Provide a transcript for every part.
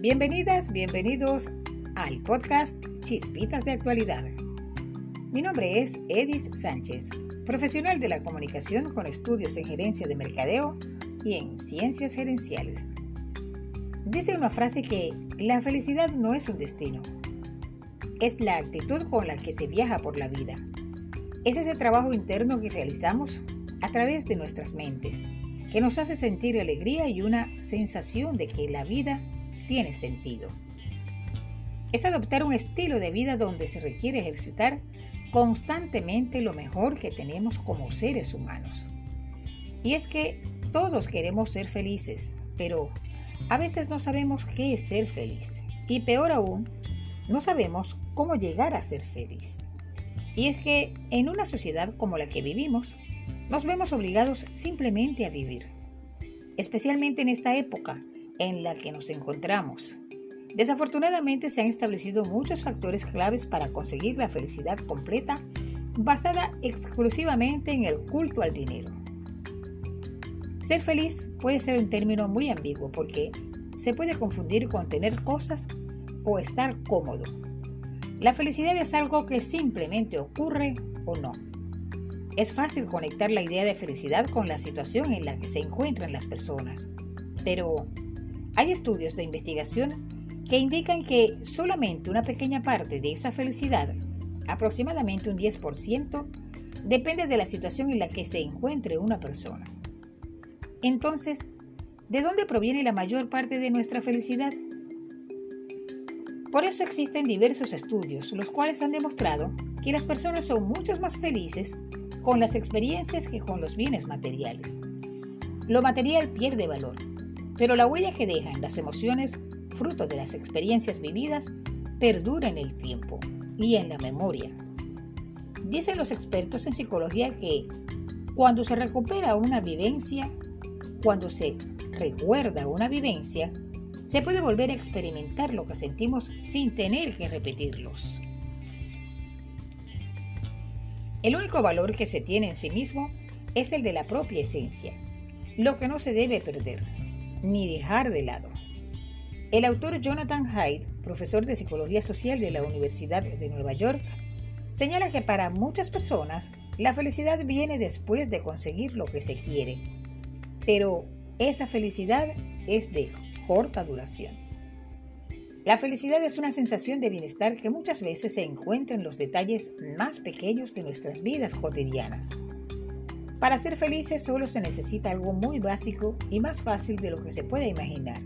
Bienvenidas, bienvenidos al podcast Chispitas de Actualidad. Mi nombre es Edis Sánchez, profesional de la comunicación con estudios en gerencia de mercadeo y en ciencias gerenciales. Dice una frase que la felicidad no es un destino, es la actitud con la que se viaja por la vida. Es ese trabajo interno que realizamos a través de nuestras mentes, que nos hace sentir alegría y una sensación de que la vida tiene sentido. Es adoptar un estilo de vida donde se requiere ejercitar constantemente lo mejor que tenemos como seres humanos. Y es que todos queremos ser felices, pero a veces no sabemos qué es ser feliz. Y peor aún, no sabemos cómo llegar a ser feliz. Y es que en una sociedad como la que vivimos, nos vemos obligados simplemente a vivir, especialmente en esta época en la que nos encontramos. Desafortunadamente se han establecido muchos factores claves para conseguir la felicidad completa basada exclusivamente en el culto al dinero. Ser feliz puede ser un término muy ambiguo porque se puede confundir con tener cosas o estar cómodo. La felicidad es algo que simplemente ocurre o no. Es fácil conectar la idea de felicidad con la situación en la que se encuentran las personas, pero hay estudios de investigación que indican que solamente una pequeña parte de esa felicidad, aproximadamente un 10%, depende de la situación en la que se encuentre una persona. Entonces, ¿de dónde proviene la mayor parte de nuestra felicidad? Por eso existen diversos estudios, los cuales han demostrado que las personas son mucho más felices con las experiencias que con los bienes materiales. Lo material pierde valor, pero la huella que dejan las emociones, fruto de las experiencias vividas, perdura en el tiempo y en la memoria. Dicen los expertos en psicología que cuando se recupera una vivencia, cuando se recuerda una vivencia, se puede volver a experimentar lo que sentimos sin tener que repetirlos. El único valor que se tiene en sí mismo es el de la propia esencia, lo que no se debe perder ni dejar de lado. El autor Jonathan Haidt, profesor de Psicología Social de la Universidad de Nueva York, señala que para muchas personas la felicidad viene después de conseguir lo que se quiere, pero esa felicidad es de corta duración. La felicidad es una sensación de bienestar que muchas veces se encuentra en los detalles más pequeños de nuestras vidas cotidianas. Para ser felices solo se necesita algo muy básico y más fácil de lo que se puede imaginar.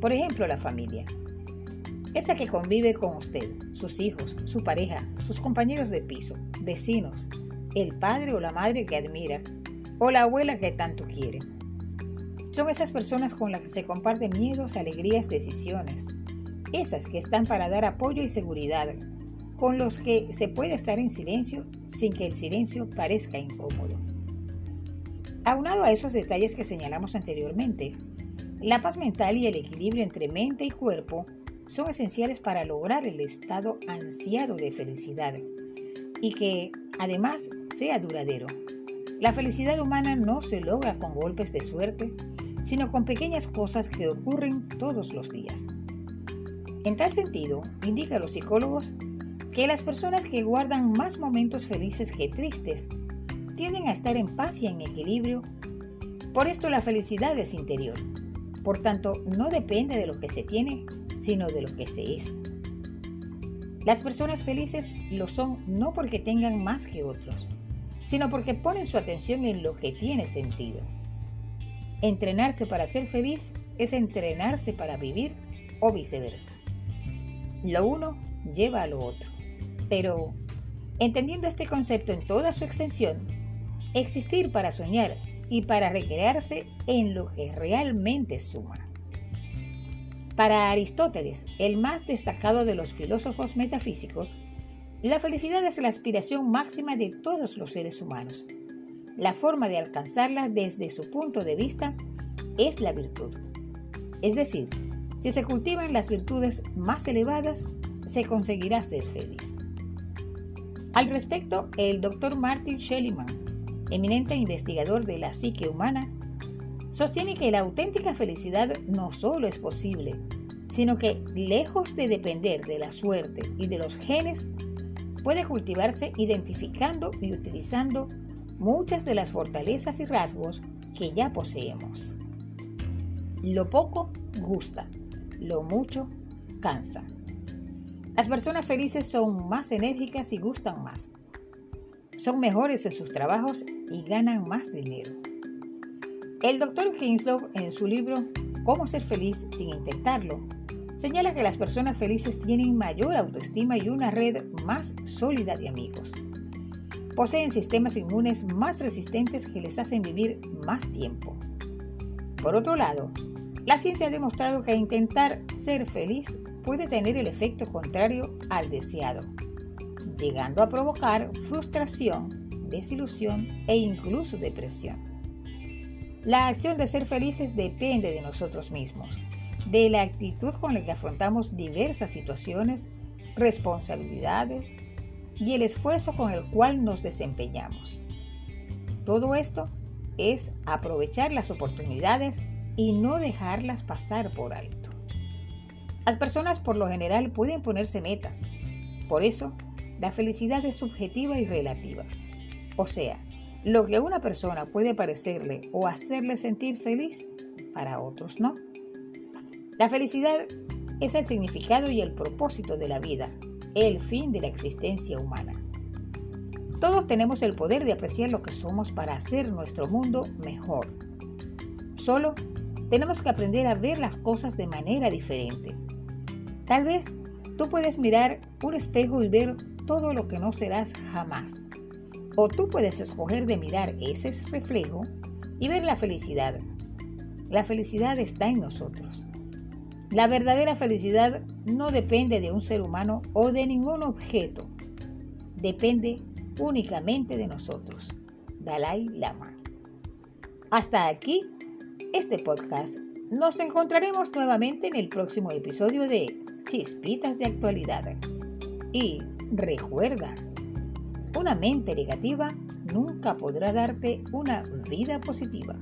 Por ejemplo, la familia. Esa que convive con usted, sus hijos, su pareja, sus compañeros de piso, vecinos, el padre o la madre que admira, o la abuela que tanto quiere. Son esas personas con las que se comparten miedos, alegrías, decisiones. Esas que están para dar apoyo y seguridad, con los que se puede estar en silencio sin que el silencio parezca incómodo. Aunado a esos detalles que señalamos anteriormente, la paz mental y el equilibrio entre mente y cuerpo son esenciales para lograr el estado ansiado de felicidad y que además sea duradero. La felicidad humana no se logra con golpes de suerte, sino con pequeñas cosas que ocurren todos los días. En tal sentido, indica los psicólogos que las personas que guardan más momentos felices que tristes tienden a estar en paz y en equilibrio. Por esto la felicidad es interior. Por tanto, no depende de lo que se tiene, sino de lo que se es. Las personas felices lo son no porque tengan más que otros, sino porque ponen su atención en lo que tiene sentido. Entrenarse para ser feliz es entrenarse para vivir o viceversa. Lo uno lleva a lo otro. Pero, entendiendo este concepto en toda su extensión, existir para soñar y para recrearse en lo que realmente suma. Para Aristóteles, el más destacado de los filósofos metafísicos, la felicidad es la aspiración máxima de todos los seres humanos. La forma de alcanzarla desde su punto de vista es la virtud. Es decir, si se cultivan las virtudes más elevadas, se conseguirá ser feliz. Al respecto, el doctor Martin Schellimann eminente investigador de la psique humana, sostiene que la auténtica felicidad no solo es posible, sino que lejos de depender de la suerte y de los genes, puede cultivarse identificando y utilizando muchas de las fortalezas y rasgos que ya poseemos. Lo poco gusta, lo mucho cansa. Las personas felices son más enérgicas y gustan más. Son mejores en sus trabajos y ganan más dinero. El doctor Hinslow, en su libro Cómo ser feliz sin intentarlo, señala que las personas felices tienen mayor autoestima y una red más sólida de amigos. Poseen sistemas inmunes más resistentes que les hacen vivir más tiempo. Por otro lado, la ciencia ha demostrado que intentar ser feliz puede tener el efecto contrario al deseado, llegando a provocar frustración, desilusión e incluso depresión. La acción de ser felices depende de nosotros mismos, de la actitud con la que afrontamos diversas situaciones, responsabilidades y el esfuerzo con el cual nos desempeñamos. Todo esto es aprovechar las oportunidades y no dejarlas pasar por alto. Las personas por lo general pueden ponerse metas. Por eso, la felicidad es subjetiva y relativa. O sea, lo que a una persona puede parecerle o hacerle sentir feliz, para otros no. La felicidad es el significado y el propósito de la vida, el fin de la existencia humana. Todos tenemos el poder de apreciar lo que somos para hacer nuestro mundo mejor. Solo tenemos que aprender a ver las cosas de manera diferente. Tal vez tú puedes mirar un espejo y ver todo lo que no serás jamás. O tú puedes escoger de mirar ese reflejo y ver la felicidad. La felicidad está en nosotros. La verdadera felicidad no depende de un ser humano o de ningún objeto. Depende únicamente de nosotros. Dalai Lama. Hasta aquí este podcast. Nos encontraremos nuevamente en el próximo episodio de Chispitas de Actualidad. Y recuerda, una mente negativa nunca podrá darte una vida positiva.